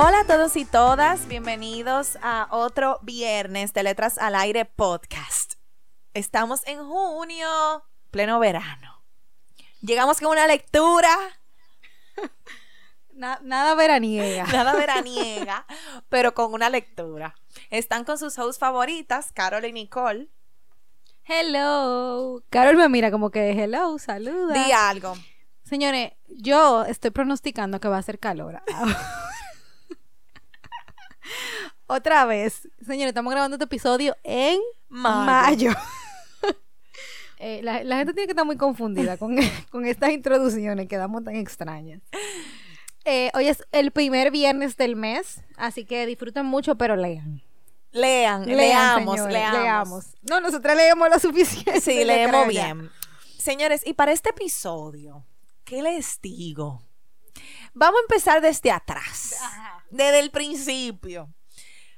Hola a todos y todas, bienvenidos a otro viernes de Letras al Aire podcast. Estamos en junio, pleno verano. Llegamos con una lectura. nada veraniega. Nada veraniega, pero con una lectura. Están con sus hosts favoritas, Carol y Nicole. Hello. Carol me mira como que hello, saluda. Di algo. Señores, yo estoy pronosticando que va a ser calor. Otra vez. Señores, estamos grabando este episodio en mayo. Eh, la, gente tiene que estar muy confundida con, estas introducciones que damos tan extrañas. Eh, hoy es el primer viernes del mes, así que disfruten mucho, pero lean. Lean, leamos, leamos. No, nosotros leemos lo suficiente. Sí, leemos bien. Señores, y para este episodio, ¿qué les digo? Vamos a empezar desde atrás, desde el principio.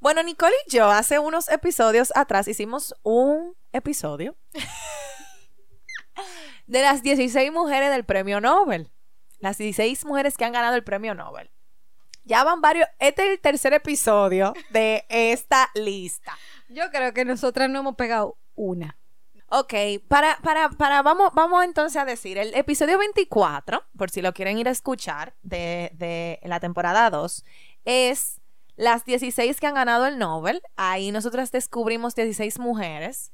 Bueno, Nicole y yo hace unos episodios atrás hicimos un episodio de las 16 mujeres del premio Nobel. Las 16 mujeres que han ganado el premio Nobel. Ya van varios. Este es el tercer episodio de esta lista. Yo creo que nosotras no hemos pegado una. Ok, para, para, para, vamos, vamos entonces a decir, el episodio 24, por si lo quieren ir a escuchar, de, de la temporada 2, es las 16 que han ganado el Nobel, ahí nosotras descubrimos 16 mujeres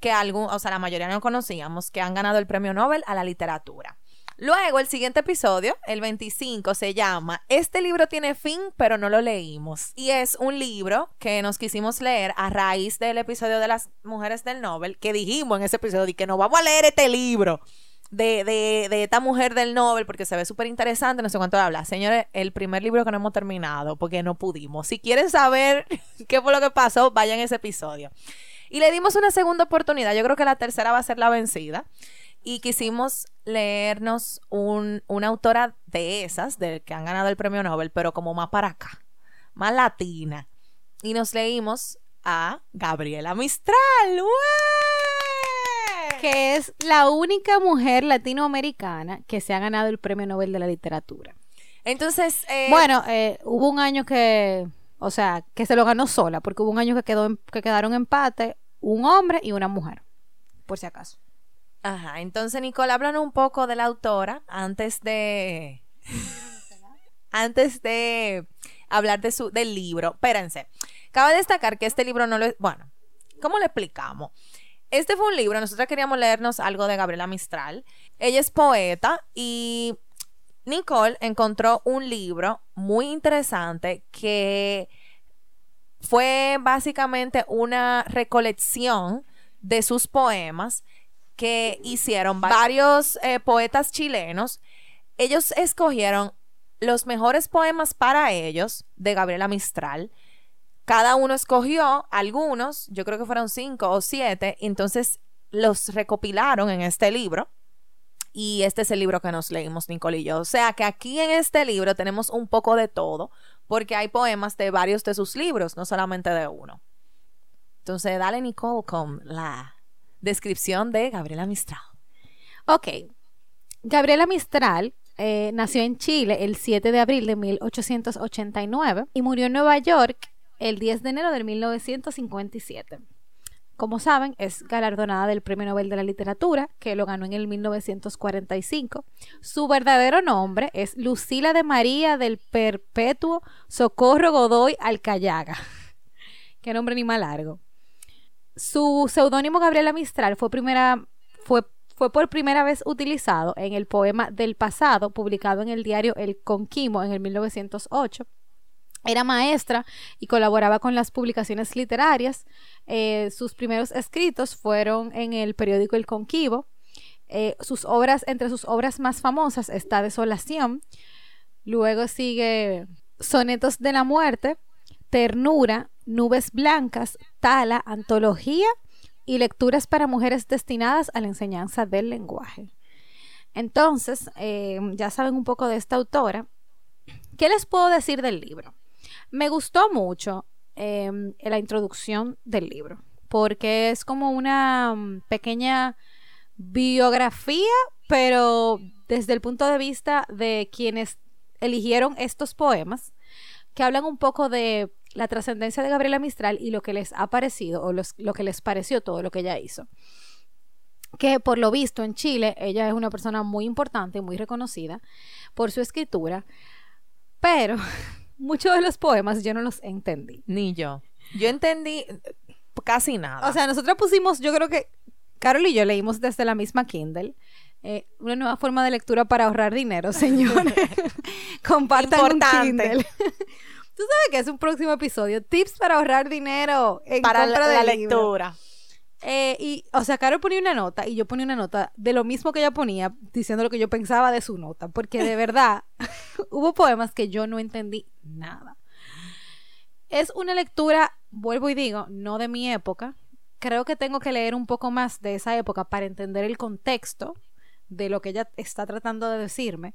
que algún, o sea, la mayoría no conocíamos, que han ganado el premio Nobel a la literatura. Luego, el siguiente episodio, el 25, se llama Este libro tiene fin, pero no lo leímos. Y es un libro que nos quisimos leer a raíz del episodio de las mujeres del Nobel, que dijimos en ese episodio que no vamos a leer este libro de, de, de esta mujer del Nobel porque se ve súper interesante, no sé cuánto habla. Señores, el primer libro que no hemos terminado porque no pudimos. Si quieren saber qué fue lo que pasó, vayan a ese episodio. Y le dimos una segunda oportunidad. Yo creo que la tercera va a ser la vencida. Y quisimos leernos un, una autora de esas, de que han ganado el premio Nobel, pero como más para acá, más latina. Y nos leímos a Gabriela Mistral que es la única mujer latinoamericana que se ha ganado el Premio Nobel de la Literatura. Entonces, eh, bueno, eh, hubo un año que, o sea, que se lo ganó sola, porque hubo un año que quedó que quedaron empate un hombre y una mujer, por si acaso. Ajá, entonces Nicole, háblanos un poco de la autora antes de antes de hablar de su del libro. Espérense. Cabe destacar que este libro no lo es, bueno, ¿cómo le explicamos? Este fue un libro, nosotros queríamos leernos algo de Gabriela Mistral. Ella es poeta y Nicole encontró un libro muy interesante que fue básicamente una recolección de sus poemas que hicieron varios eh, poetas chilenos. Ellos escogieron los mejores poemas para ellos de Gabriela Mistral cada uno escogió algunos, yo creo que fueron cinco o siete, entonces los recopilaron en este libro. Y este es el libro que nos leímos, Nicole y yo. O sea que aquí en este libro tenemos un poco de todo, porque hay poemas de varios de sus libros, no solamente de uno. Entonces, dale, Nicole, con la descripción de Gabriela Mistral. Ok. Gabriela Mistral eh, nació en Chile el 7 de abril de 1889 y murió en Nueva York el 10 de enero de 1957. Como saben, es galardonada del Premio Nobel de la Literatura, que lo ganó en el 1945. Su verdadero nombre es Lucila de María del Perpetuo Socorro Godoy Alcayaga. Qué nombre ni más largo. Su seudónimo Gabriela Mistral fue, fue, fue por primera vez utilizado en el poema Del Pasado, publicado en el diario El Conquimo en el 1908 Era maestra y colaboraba con las publicaciones literarias. Eh, sus primeros escritos fueron en el periódico El Conquivo. Eh, sus obras, entre sus obras más famosas está Desolación. Luego sigue Sonetos de la Muerte, Ternura, Nubes Blancas, Tala, Antología y Lecturas para Mujeres destinadas a la enseñanza del lenguaje. Entonces, eh, ya saben un poco de esta autora. ¿Qué les puedo decir del libro? Me gustó mucho em, la introducción del libro, porque es como una mm, pequeña biografía, pero desde el punto de vista de quienes eligieron estos poemas, que hablan un poco de la trascendencia de Gabriela Mistral y lo que les ha parecido, o lo que les pareció todo lo que ella hizo. Que por lo visto en Chile, ella es una persona muy importante, muy reconocida por su escritura, pero muchos de los poemas yo no los entendí. Ni yo. Yo entendí casi nada. O sea, nosotros pusimos, yo creo que Carol y yo leímos desde la misma Kindle. Eh, una nueva forma de lectura para ahorrar dinero, señores. Compartan un Kindle. Tú sabes que es un próximo episodio. Tips para ahorrar dinero en para la, lectura. Eh, y, o sea, Carol ponía una nota y yo ponía una nota de lo mismo que ella ponía, diciendo lo que yo pensaba de su nota, porque de verdad hubo poemas que yo no entendí nada. Es una lectura, vuelvo y digo, no de mi época. Creo que tengo que leer un poco más de esa época para entender el contexto de lo que ella está tratando de decirme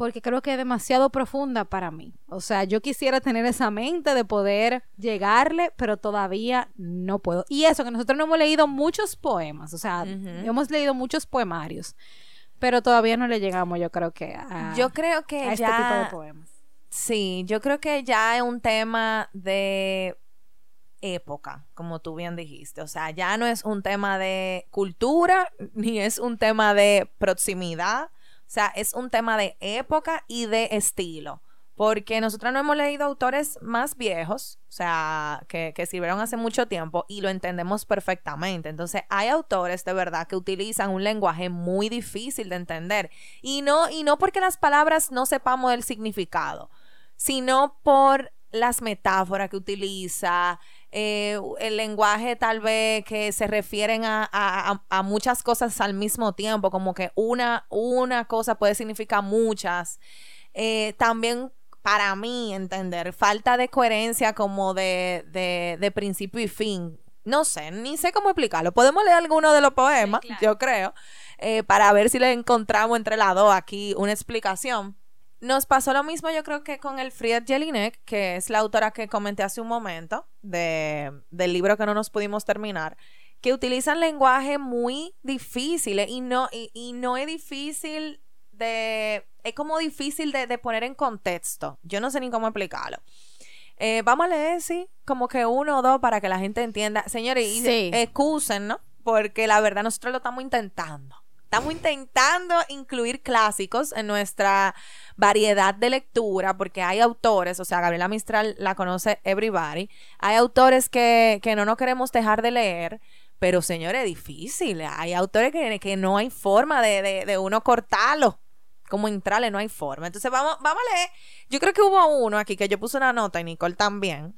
porque creo que es demasiado profunda para mí. O sea, yo quisiera tener esa mente de poder llegarle, pero todavía no puedo. Y eso, que nosotros no hemos leído muchos poemas, o sea, hemos leído muchos poemarios, pero todavía no le llegamos, yo creo que a, yo creo que este tipo de poemas. Sí, yo creo que ya es un tema de época, como tú bien dijiste. O sea, ya no es un tema de cultura, ni es un tema de proximidad sea, es un tema de época y de estilo. Porque nosotros no hemos leído autores más viejos, o sea, que, que sirvieron hace mucho tiempo y lo entendemos perfectamente. Entonces, hay autores de verdad que utilizan un lenguaje muy difícil de entender. Y no, y no porque las palabras no sepamos el significado, sino por las metáforas que utiliza, eh, el lenguaje tal vez que se refieren a, muchas cosas al mismo tiempo, como que una, una cosa puede significar muchas. Eh, también para mí entender, falta de coherencia como de, de, principio y fin. No sé, ni sé cómo explicarlo. Podemos leer alguno de los poemas, yo creo, eh, para ver si le encontramos entre las dos aquí una explicación. Nos pasó lo mismo yo creo que con el Fried Jelinek, que es la autora que comenté hace un momento de, del libro que no nos pudimos terminar, que utilizan lenguaje muy difícil y no, y, no es difícil de... Es como difícil de, poner en contexto. Yo no sé ni cómo explicarlo. Eh, vamos a leer, sí, como que uno o dos para que la gente entienda. Señores, y excusen, ¿no? Porque la verdad nosotros lo estamos intentando. Estamos intentando incluir clásicos en nuestra variedad de lectura, porque hay autores, o sea, Gabriela Mistral la conoce everybody, hay autores que, no nos queremos dejar de leer, pero señores, es difícil. Hay autores que, que no hay forma de, de, uno cortarlo como entrarle, no hay forma. Entonces vamos, vamos a leer. Yo creo que hubo uno aquí que yo puse una nota y Nicole también.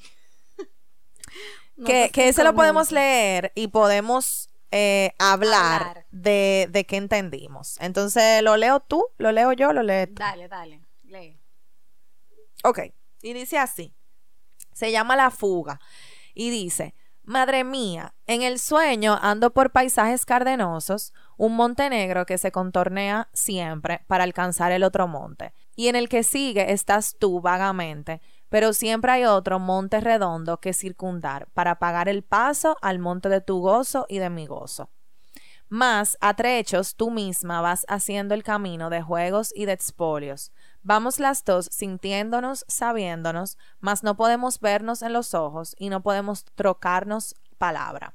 que, que ese lo podemos leer y podemos eh, hablar, De, de qué entendimos. Entonces, ¿lo leo tú? ¿Lo leo yo? ¿Lo lees Dale, dale, lee. Ok, y dice así. Se llama La Fuga. Y dice, Madre mía, en el sueño ando por paisajes cardenosos, un monte negro que se contornea siempre para alcanzar el otro monte, y en el que sigue estás tú vagamente, pero siempre hay otro monte redondo que circundar para pagar el paso al monte de tu gozo y de mi gozo. Más a trechos tú misma vas haciendo el camino de juegos y de expolios. Vamos las dos sintiéndonos, sabiéndonos, mas no podemos vernos en los ojos y no podemos trocarnos palabra.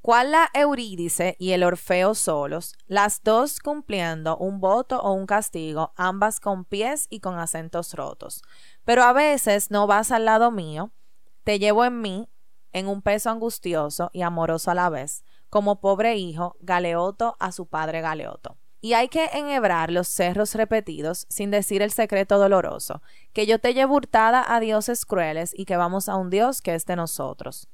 Cual la Eurídice y el Orfeo solos, las dos cumpliendo un voto o un castigo, ambas con pies y con acentos rotos. Pero a veces no vas al lado mío, te llevo en mí, en un peso angustioso y amoroso a la vez, como pobre hijo, Galeoto a su padre Galeoto. Y hay que enhebrar los cerros repetidos sin decir el secreto doloroso, que yo te llevo hurtada a dioses crueles y que vamos a un Dios que es de nosotros.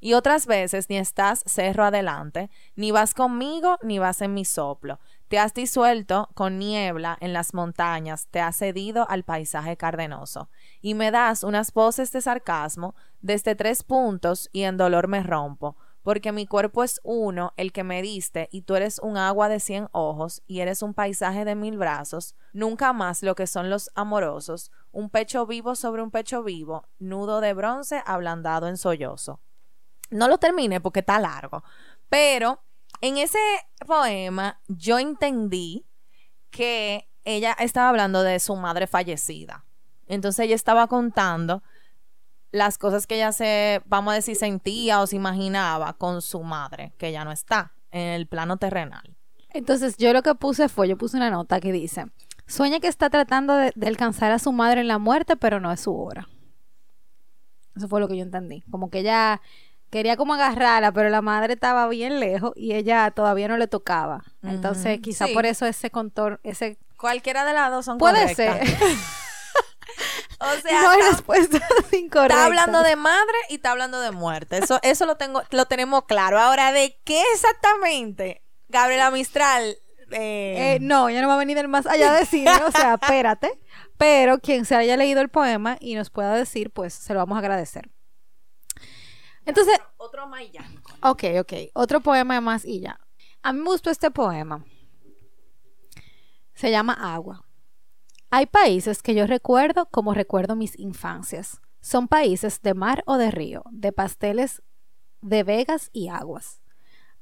Y otras veces ni estás cerro adelante, ni vas conmigo, ni vas en mi soplo. Te has disuelto con niebla en las montañas, te has cedido al paisaje cardenoso. Y me das unas voces de sarcasmo desde tres puntos y en dolor me rompo porque mi cuerpo es uno, el que me diste, y tú eres un agua de cien ojos, y eres un paisaje de mil brazos, nunca más lo que son los amorosos, un pecho vivo sobre un pecho vivo, nudo de bronce ablandado en sollozo. No lo termine porque está largo, pero en ese poema yo entendí que ella estaba hablando de su madre fallecida. Entonces ella estaba contando las cosas que ella se, vamos a decir, sentía o se imaginaba con su madre, que ya no está en el plano terrenal. Entonces yo lo que puse fue, yo puse una nota que dice, sueña que está tratando de, alcanzar a su madre en la muerte, pero no es su hora. Eso fue lo que yo entendí. Como que ella quería como agarrarla, pero la madre estaba bien lejos y ella todavía no le tocaba. Entonces, quizá por eso ese contorno, ese... Cualquiera de las dos son Puede ser. O sea, no hay respuesta incorrecta. Está hablando de madre y está hablando de muerte. Eso, eso lo tengo, lo tenemos claro. Ahora, ¿de qué exactamente? Gabriela Mistral. Eh... Eh, no, ya no va a venir el más allá de decir, o sea, espérate. Pero quien se haya leído el poema y nos pueda decir, pues se lo vamos a agradecer. Entonces. Otro, más y ya. Ok, ok. Otro poema más y ya. A mí me gustó este poema. Se llama Agua. Hay países que yo recuerdo como recuerdo mis infancias. Son países de mar o de río, de pasteles, de vegas y aguas.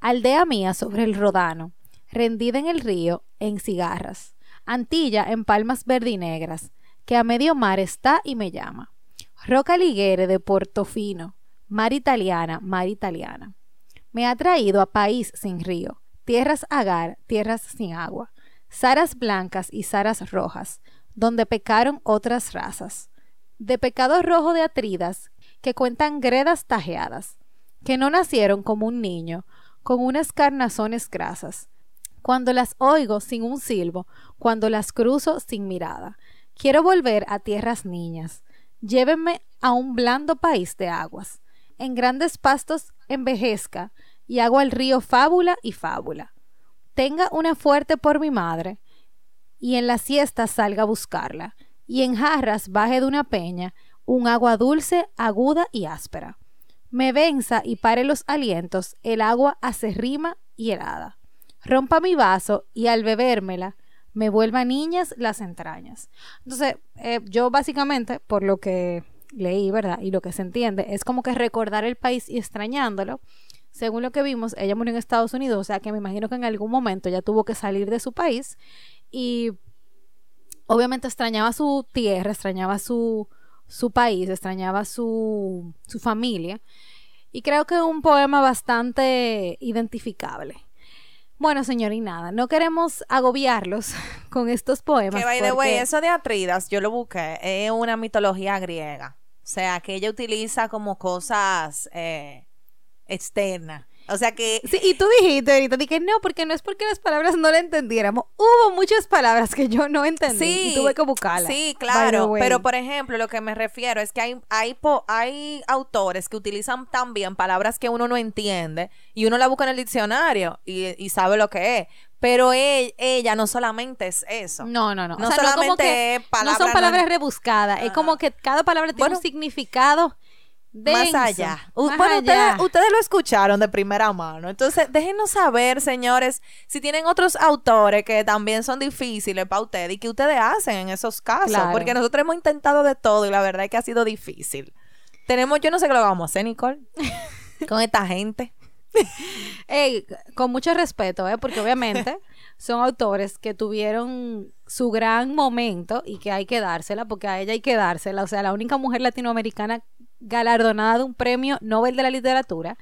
Aldea mía sobre el Rodano, rendida en el río en cigarras. Antilla en palmas verdinegras, que a medio mar está y me llama. Roca Liguere de Portofino, mar italiana, mar italiana. Me ha traído a país sin río, tierras agar, tierras sin agua, zaras blancas y zaras rojas, donde pecaron otras razas, de pecado rojo de atridas, que cuentan gredas tajeadas, que no nacieron como un niño, con unas carnazones grasas. Cuando las oigo sin un silbo, cuando las cruzo sin mirada, quiero volver a tierras niñas. Llévenme a un blando país de aguas. En grandes pastos envejezca y hago al río fábula y fábula. Tenga una fuerte por mi madre, y en la siesta salga a buscarla, y en jarras baje de una peña un agua dulce, aguda y áspera. Me venza y pare los alientos el agua acerrima y helada. Rompa mi vaso y al bebérmela me vuelva niñas las entrañas. Entonces, eh, yo básicamente, por lo que leí, ¿verdad? Y lo que se entiende, es como que recordar el país y extrañándolo. Según lo que vimos, ella murió en Estados Unidos, o sea que me imagino que en algún momento ya tuvo que salir de su país y obviamente extrañaba su tierra, extrañaba su, su país, extrañaba su, su familia. Y creo que es un poema bastante identificable. Bueno, señor, y nada, no queremos agobiarlos con estos poemas. Que by the way, eso de Atridas, yo lo busqué, es una mitología griega. O sea, que ella utiliza como cosas eh, externas. O sea que... Sí, y tú dijiste ahorita, dije, no, porque no es porque las palabras no la entendiéramos. Hubo muchas palabras que yo no entendí sí, y tuve que buscarlas. Sí, claro. Pero, por ejemplo, lo que me refiero es que hay, hay, hay autores que utilizan también palabras que uno no entiende y uno la busca en el diccionario y, sabe lo que es. Pero ella, no solamente es eso. No, no, no. No solamente es palabras... No son palabras rebuscadas. Es como que cada palabra tiene un significado más allá. bueno, Ustedes, lo escucharon de primera mano. Entonces, déjenos saber, señores, si tienen otros autores que también son difíciles para ustedes y que ustedes hacen en esos casos. Porque nosotros hemos intentado de todo y la verdad es que ha sido difícil. Tenemos, yo no sé qué lo vamos a hacer, Nicole, con esta gente. Ey, con mucho respeto, ¿eh? porque obviamente son autores que tuvieron su gran momento y que hay que dársela, porque a ella hay que dársela. O sea, la única mujer latinoamericana galardonada de un premio Nobel de la Literatura,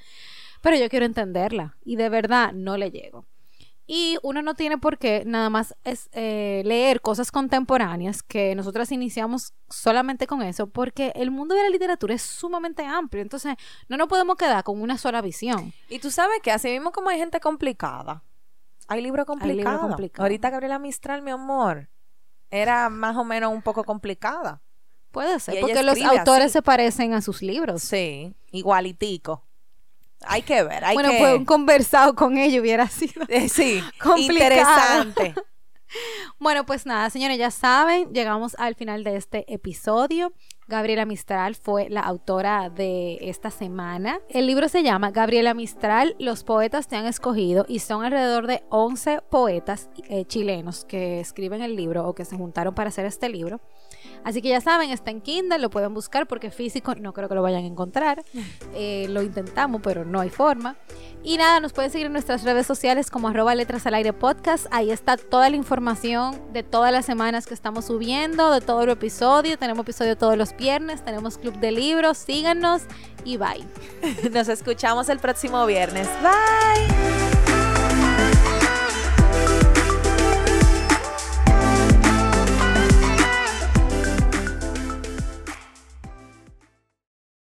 pero yo quiero entenderla y de verdad no le llego. Y uno no tiene por qué nada más es, eh, leer cosas contemporáneas que nosotras iniciamos solamente con eso, porque el mundo de la literatura es sumamente amplio. Entonces, no nos podemos quedar con una sola visión. Y tú sabes que así mismo como hay gente complicada, Hay libros complicados. complicados. Ahorita Gabriela Mistral, mi amor, era más o menos un poco complicada. Puede ser, porque los autores así. se parecen a sus libros. Sí, igualitico. Hay que ver, hay bueno, que... pues un conversado con ellos hubiera sido. Eh, sí, complicado. interesante. Bueno, pues nada, señores, ya saben, llegamos al final de este episodio. Gabriela Mistral fue la autora de esta semana. El libro se llama Gabriela Mistral, los poetas te han escogido y son alrededor de 11 poetas eh, chilenos que escriben el libro o que se juntaron para hacer este libro. Así que ya saben, está en Kindle, lo pueden buscar porque físico no creo que lo vayan a encontrar. Eh, lo intentamos, pero no hay forma. Y nada, nos pueden seguir en nuestras redes sociales como arroba letras al aire podcast. Ahí está toda la información de todas las semanas que estamos subiendo, de todo el episodio. Tenemos episodio todos los viernes, tenemos club de libros. Síganos y bye. Nos escuchamos el próximo viernes. Bye.